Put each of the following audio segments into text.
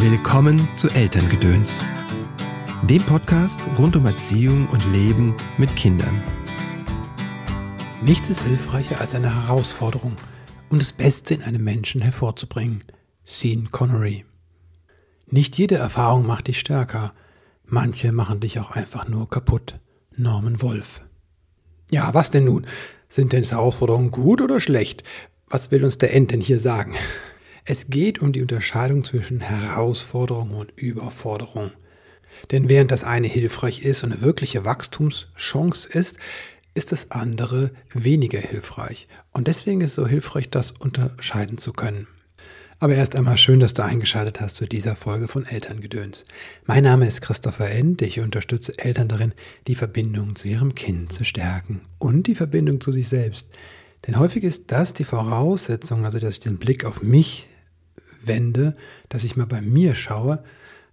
Willkommen zu Elterngedöns, dem Podcast rund um Erziehung und Leben mit Kindern. Nichts ist hilfreicher als eine Herausforderung, um das Beste in einem Menschen hervorzubringen. Sean Connery. Nicht jede Erfahrung macht dich stärker, manche machen dich auch einfach nur kaputt. Norman Wolf. Ja, was denn nun? Sind denn Herausforderungen gut oder schlecht? Was will uns der End denn hier sagen? Es geht um die Unterscheidung zwischen Herausforderung und Überforderung. Denn während das eine hilfreich ist und eine wirkliche Wachstumschance ist, ist das andere weniger hilfreich. Und deswegen ist es so hilfreich, das unterscheiden zu können. Aber erst einmal schön, dass du eingeschaltet hast zu dieser Folge von Elterngedöns. Mein Name ist Christopher End. Ich unterstütze Eltern darin, die Verbindung zu ihrem Kind zu stärken und die Verbindung zu sich selbst. Denn häufig ist das die Voraussetzung, also dass ich den Blick auf mich wende, dass ich mal bei mir schaue,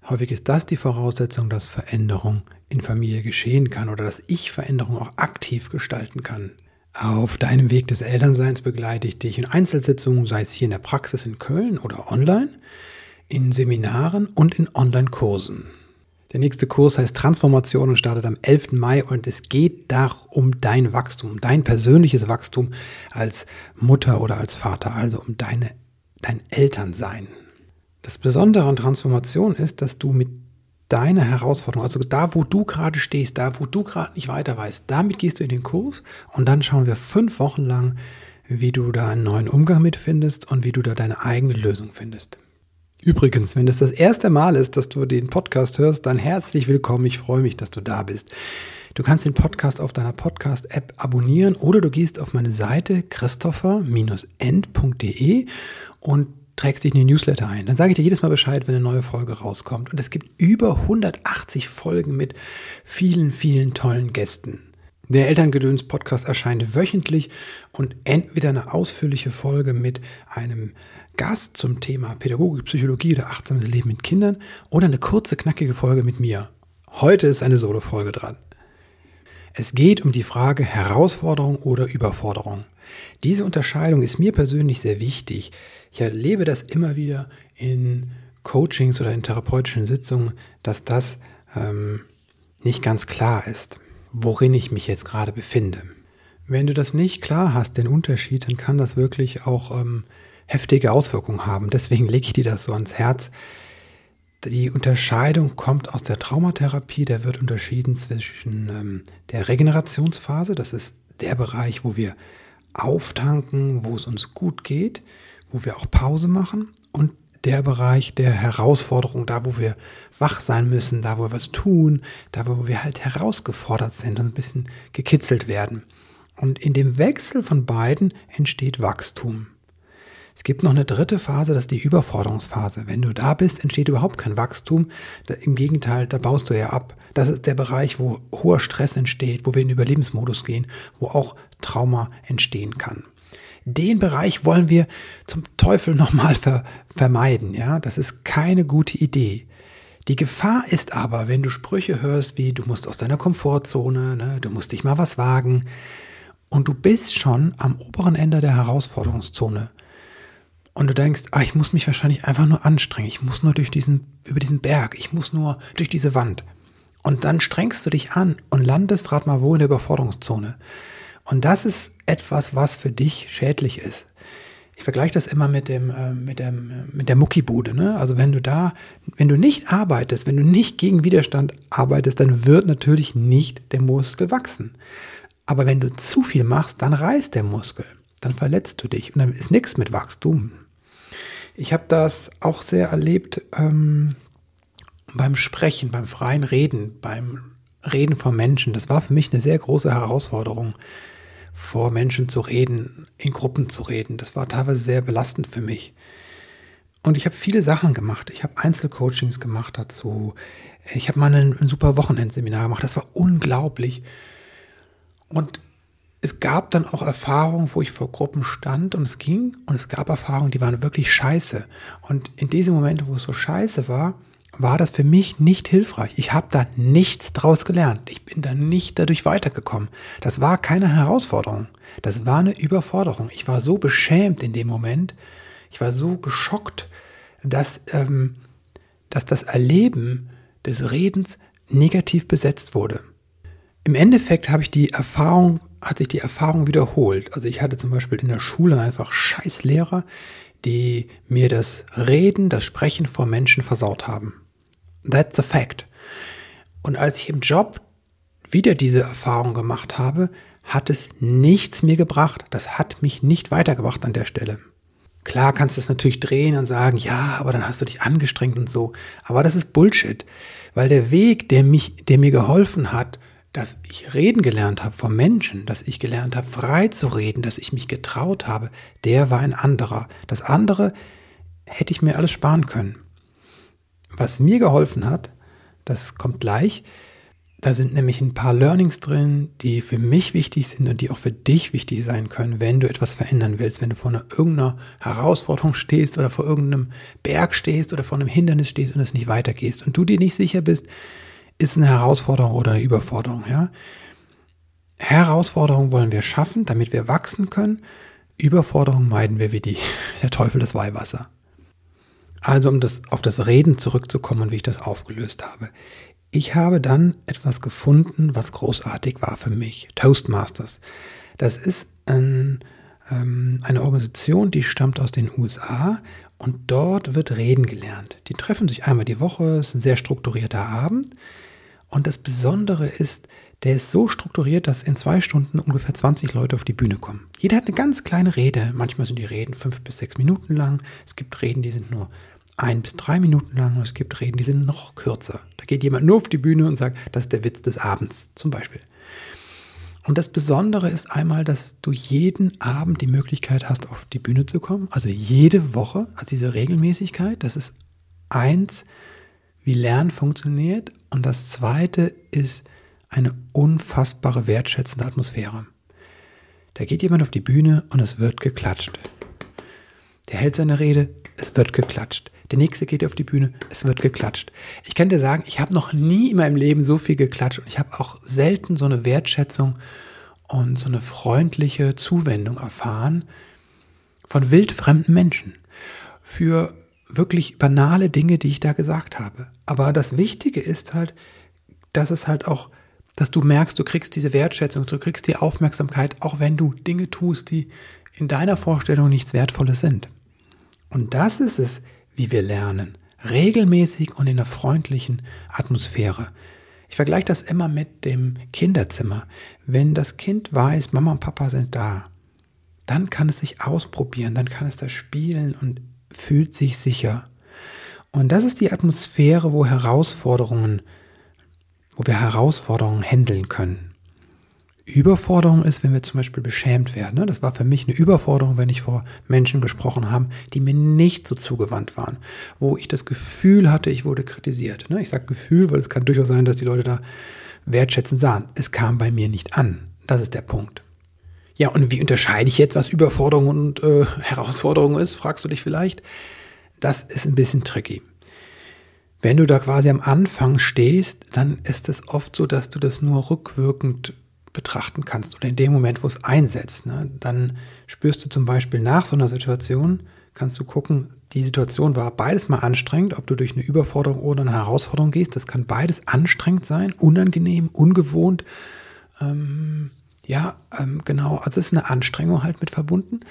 häufig ist das die Voraussetzung, dass Veränderung in Familie geschehen kann oder dass ich Veränderung auch aktiv gestalten kann. Auf deinem Weg des Elternseins begleite ich dich in Einzelsitzungen, sei es hier in der Praxis in Köln oder online, in Seminaren und in Online-Kursen. Der nächste Kurs heißt Transformation und startet am 11. Mai und es geht darum um dein Wachstum, dein persönliches Wachstum als Mutter oder als Vater, also um deine dein Elternsein. Das Besondere an Transformation ist, dass du mit deiner Herausforderung, also da, wo du gerade stehst, da, wo du gerade nicht weiter weißt, damit gehst du in den Kurs und dann schauen wir fünf Wochen lang, wie du da einen neuen Umgang mit findest und wie du da deine eigene Lösung findest. Übrigens, wenn es das erste Mal ist, dass du den Podcast hörst, dann herzlich willkommen. Ich freue mich, dass du da bist. Du kannst den Podcast auf deiner Podcast-App abonnieren oder du gehst auf meine Seite christopher-end.de und trägst dich in den Newsletter ein. Dann sage ich dir jedes Mal Bescheid, wenn eine neue Folge rauskommt. Und es gibt über 180 Folgen mit vielen, vielen tollen Gästen. Der Elterngedöns-Podcast erscheint wöchentlich und entweder eine ausführliche Folge mit einem Gast zum Thema Pädagogik, Psychologie oder achtsames Leben mit Kindern oder eine kurze, knackige Folge mit mir. Heute ist eine Solo-Folge dran. Es geht um die Frage Herausforderung oder Überforderung. Diese Unterscheidung ist mir persönlich sehr wichtig. Ich erlebe das immer wieder in Coachings oder in therapeutischen Sitzungen, dass das ähm, nicht ganz klar ist, worin ich mich jetzt gerade befinde. Wenn du das nicht klar hast, den Unterschied, dann kann das wirklich auch ähm, heftige Auswirkungen haben. Deswegen lege ich dir das so ans Herz, die Unterscheidung kommt aus der Traumatherapie. Da wird unterschieden zwischen ähm, der Regenerationsphase, das ist der Bereich, wo wir auftanken, wo es uns gut geht, wo wir auch Pause machen und der Bereich der Herausforderung, da wo wir wach sein müssen, da wo wir was tun, da wo wir halt herausgefordert sind und ein bisschen gekitzelt werden. Und in dem Wechsel von beiden entsteht Wachstum. Es gibt noch eine dritte Phase, das ist die Überforderungsphase. Wenn du da bist, entsteht überhaupt kein Wachstum. Im Gegenteil, da baust du ja ab. Das ist der Bereich, wo hoher Stress entsteht, wo wir in Überlebensmodus gehen, wo auch Trauma entstehen kann. Den Bereich wollen wir zum Teufel nochmal ver vermeiden. Ja, das ist keine gute Idee. Die Gefahr ist aber, wenn du Sprüche hörst wie du musst aus deiner Komfortzone, ne, du musst dich mal was wagen und du bist schon am oberen Ende der Herausforderungszone und du denkst, ah, ich muss mich wahrscheinlich einfach nur anstrengen, ich muss nur durch diesen, über diesen Berg, ich muss nur durch diese Wand. Und dann strengst du dich an und landest gerade mal wo in der Überforderungszone. Und das ist etwas, was für dich schädlich ist. Ich vergleiche das immer mit dem, äh, mit der, mit der Muckibude. Ne? Also wenn du da, wenn du nicht arbeitest, wenn du nicht gegen Widerstand arbeitest, dann wird natürlich nicht der Muskel wachsen. Aber wenn du zu viel machst, dann reißt der Muskel. Dann verletzt du dich und dann ist nichts mit Wachstum. Ich habe das auch sehr erlebt ähm, beim Sprechen, beim freien Reden, beim Reden vor Menschen. Das war für mich eine sehr große Herausforderung, vor Menschen zu reden, in Gruppen zu reden. Das war teilweise sehr belastend für mich. Und ich habe viele Sachen gemacht. Ich habe Einzelcoachings gemacht dazu. Ich habe mal ein, ein super Wochenendseminar gemacht. Das war unglaublich. Und es gab dann auch Erfahrungen, wo ich vor Gruppen stand und es ging und es gab Erfahrungen, die waren wirklich scheiße. Und in diesem Moment, wo es so scheiße war, war das für mich nicht hilfreich. Ich habe da nichts draus gelernt. Ich bin da nicht dadurch weitergekommen. Das war keine Herausforderung. Das war eine Überforderung. Ich war so beschämt in dem Moment. Ich war so geschockt, dass, ähm, dass das Erleben des Redens negativ besetzt wurde. Im Endeffekt habe ich die Erfahrung, hat sich die Erfahrung wiederholt. Also ich hatte zum Beispiel in der Schule einfach scheiß Lehrer, die mir das Reden, das Sprechen vor Menschen versaut haben. That's a fact. Und als ich im Job wieder diese Erfahrung gemacht habe, hat es nichts mir gebracht. Das hat mich nicht weitergebracht an der Stelle. Klar kannst du das natürlich drehen und sagen, ja, aber dann hast du dich angestrengt und so. Aber das ist Bullshit. Weil der Weg, der mich, der mir geholfen hat, dass ich reden gelernt habe vom Menschen, dass ich gelernt habe, frei zu reden, dass ich mich getraut habe, der war ein anderer. Das andere hätte ich mir alles sparen können. Was mir geholfen hat, das kommt gleich, da sind nämlich ein paar Learnings drin, die für mich wichtig sind und die auch für dich wichtig sein können, wenn du etwas verändern willst, wenn du vor einer, irgendeiner Herausforderung stehst oder vor irgendeinem Berg stehst oder vor einem Hindernis stehst und es nicht weitergehst und du dir nicht sicher bist, ist eine Herausforderung oder eine Überforderung. Ja? Herausforderungen wollen wir schaffen, damit wir wachsen können. Überforderung meiden wir wie die, der Teufel das Weihwasser. Also um das, auf das Reden zurückzukommen und wie ich das aufgelöst habe. Ich habe dann etwas gefunden, was großartig war für mich. Toastmasters. Das ist ein, ähm, eine Organisation, die stammt aus den USA und dort wird Reden gelernt. Die treffen sich einmal die Woche, es ist ein sehr strukturierter Abend. Und das Besondere ist, der ist so strukturiert, dass in zwei Stunden ungefähr 20 Leute auf die Bühne kommen. Jeder hat eine ganz kleine Rede. Manchmal sind die Reden fünf bis sechs Minuten lang. Es gibt Reden, die sind nur ein bis drei Minuten lang. Und es gibt Reden, die sind noch kürzer. Da geht jemand nur auf die Bühne und sagt, das ist der Witz des Abends zum Beispiel. Und das Besondere ist einmal, dass du jeden Abend die Möglichkeit hast, auf die Bühne zu kommen. Also jede Woche, also diese Regelmäßigkeit, das ist eins, wie Lernen funktioniert. Und das Zweite ist eine unfassbare wertschätzende Atmosphäre. Da geht jemand auf die Bühne und es wird geklatscht. Der hält seine Rede, es wird geklatscht. Der nächste geht auf die Bühne, es wird geklatscht. Ich kann dir sagen, ich habe noch nie in meinem Leben so viel geklatscht und ich habe auch selten so eine Wertschätzung und so eine freundliche Zuwendung erfahren von wildfremden Menschen. Für wirklich banale Dinge, die ich da gesagt habe. Aber das Wichtige ist halt, dass es halt auch, dass du merkst, du kriegst diese Wertschätzung, du kriegst die Aufmerksamkeit, auch wenn du Dinge tust, die in deiner Vorstellung nichts Wertvolles sind. Und das ist es, wie wir lernen. Regelmäßig und in einer freundlichen Atmosphäre. Ich vergleiche das immer mit dem Kinderzimmer. Wenn das Kind weiß, Mama und Papa sind da, dann kann es sich ausprobieren, dann kann es da spielen und fühlt sich sicher. Und das ist die Atmosphäre, wo Herausforderungen, wo wir Herausforderungen handeln können. Überforderung ist, wenn wir zum Beispiel beschämt werden. Ne? Das war für mich eine Überforderung, wenn ich vor Menschen gesprochen habe, die mir nicht so zugewandt waren, wo ich das Gefühl hatte, ich wurde kritisiert. Ne? Ich sage Gefühl, weil es kann durchaus sein, dass die Leute da wertschätzend sahen. Es kam bei mir nicht an. Das ist der Punkt. Ja, und wie unterscheide ich jetzt, was Überforderung und äh, Herausforderung ist, fragst du dich vielleicht. Das ist ein bisschen tricky. Wenn du da quasi am Anfang stehst, dann ist es oft so, dass du das nur rückwirkend betrachten kannst oder in dem Moment, wo es einsetzt. Ne? Dann spürst du zum Beispiel nach so einer Situation, kannst du gucken, die Situation war beides mal anstrengend, ob du durch eine Überforderung oder eine Herausforderung gehst. Das kann beides anstrengend sein, unangenehm, ungewohnt. Ähm, ja, ähm, genau. Also es ist eine Anstrengung halt mit verbunden.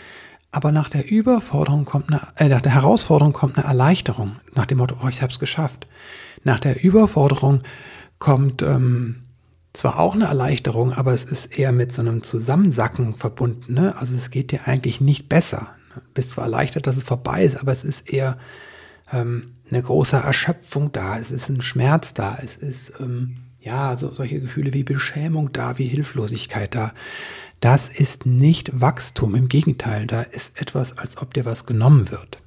Aber nach der Überforderung kommt eine, äh, nach der Herausforderung kommt eine Erleichterung. Nach dem Motto, oh, ich habe es geschafft. Nach der Überforderung kommt ähm, zwar auch eine Erleichterung, aber es ist eher mit so einem Zusammensacken verbunden. Ne? Also es geht dir eigentlich nicht besser. Du bist zwar erleichtert, dass es vorbei ist, aber es ist eher ähm, eine große Erschöpfung da. Es ist ein Schmerz da. Es ist ähm, ja, so, solche Gefühle wie Beschämung da, wie Hilflosigkeit da. Das ist nicht Wachstum, im Gegenteil, da ist etwas, als ob dir was genommen wird.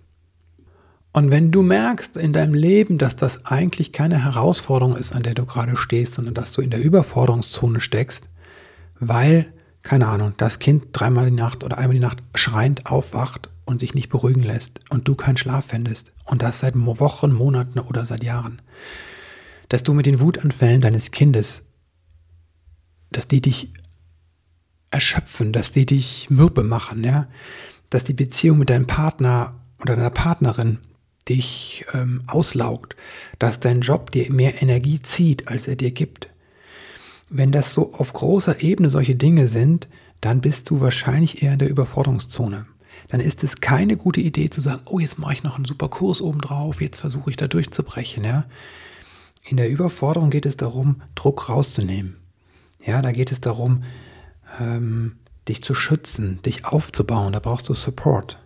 Und wenn du merkst in deinem Leben, dass das eigentlich keine Herausforderung ist, an der du gerade stehst, sondern dass du in der Überforderungszone steckst, weil, keine Ahnung, das Kind dreimal die Nacht oder einmal die Nacht schreiend aufwacht und sich nicht beruhigen lässt und du keinen Schlaf findest und das seit Wochen, Monaten oder seit Jahren, dass du mit den Wutanfällen deines Kindes, dass die dich erschöpfen, dass die dich mürbe machen, ja, dass die Beziehung mit deinem Partner oder deiner Partnerin dich ähm, auslaugt, dass dein Job dir mehr Energie zieht, als er dir gibt. Wenn das so auf großer Ebene solche Dinge sind, dann bist du wahrscheinlich eher in der Überforderungszone. Dann ist es keine gute Idee zu sagen, oh, jetzt mache ich noch einen super Kurs obendrauf, jetzt versuche ich da durchzubrechen. Ja? In der Überforderung geht es darum, Druck rauszunehmen. Ja, da geht es darum, ähm, dich zu schützen, dich aufzubauen. Da brauchst du Support.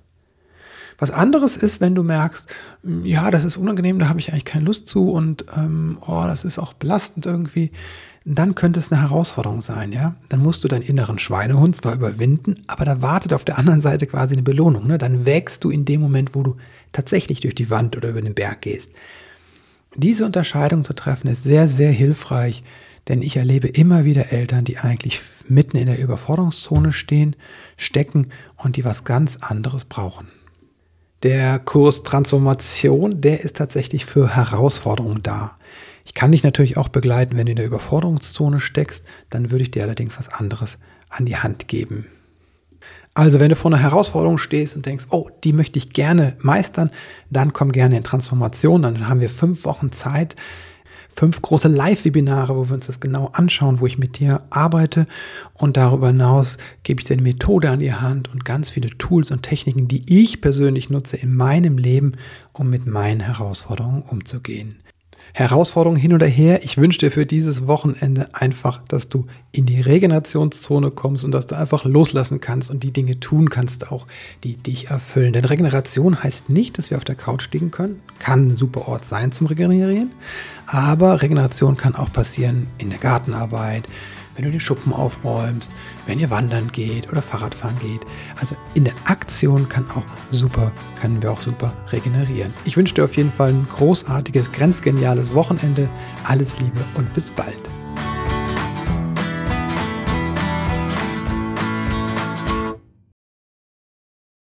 Was anderes ist, wenn du merkst, hm, ja, das ist unangenehm, da habe ich eigentlich keine Lust zu und ähm, oh, das ist auch belastend irgendwie, dann könnte es eine Herausforderung sein, ja. Dann musst du deinen inneren Schweinehund zwar überwinden, aber da wartet auf der anderen Seite quasi eine Belohnung. Ne? Dann wächst du in dem Moment, wo du tatsächlich durch die Wand oder über den Berg gehst. Diese Unterscheidung zu treffen ist sehr, sehr hilfreich, denn ich erlebe immer wieder Eltern, die eigentlich mitten in der Überforderungszone stehen, stecken und die was ganz anderes brauchen. Der Kurs Transformation, der ist tatsächlich für Herausforderungen da. Ich kann dich natürlich auch begleiten, wenn du in der Überforderungszone steckst, dann würde ich dir allerdings was anderes an die Hand geben. Also, wenn du vor einer Herausforderung stehst und denkst, oh, die möchte ich gerne meistern, dann komm gerne in Transformation. Dann haben wir fünf Wochen Zeit, fünf große Live-Webinare, wo wir uns das genau anschauen, wo ich mit dir arbeite. Und darüber hinaus gebe ich dir eine Methode an die Hand und ganz viele Tools und Techniken, die ich persönlich nutze in meinem Leben, um mit meinen Herausforderungen umzugehen. Herausforderungen hin oder her. Ich wünsche dir für dieses Wochenende einfach, dass du in die Regenerationszone kommst und dass du einfach loslassen kannst und die Dinge tun kannst auch, die dich erfüllen. Denn Regeneration heißt nicht, dass wir auf der Couch liegen können. Kann ein super Ort sein zum Regenerieren. Aber Regeneration kann auch passieren in der Gartenarbeit, wenn du den Schuppen aufräumst, wenn ihr wandern geht oder Fahrradfahren geht. Also in der Aktion kann auch super, können wir auch super regenerieren. Ich wünsche dir auf jeden Fall ein großartiges, grenzgeniales Wochenende. Alles Liebe und bis bald.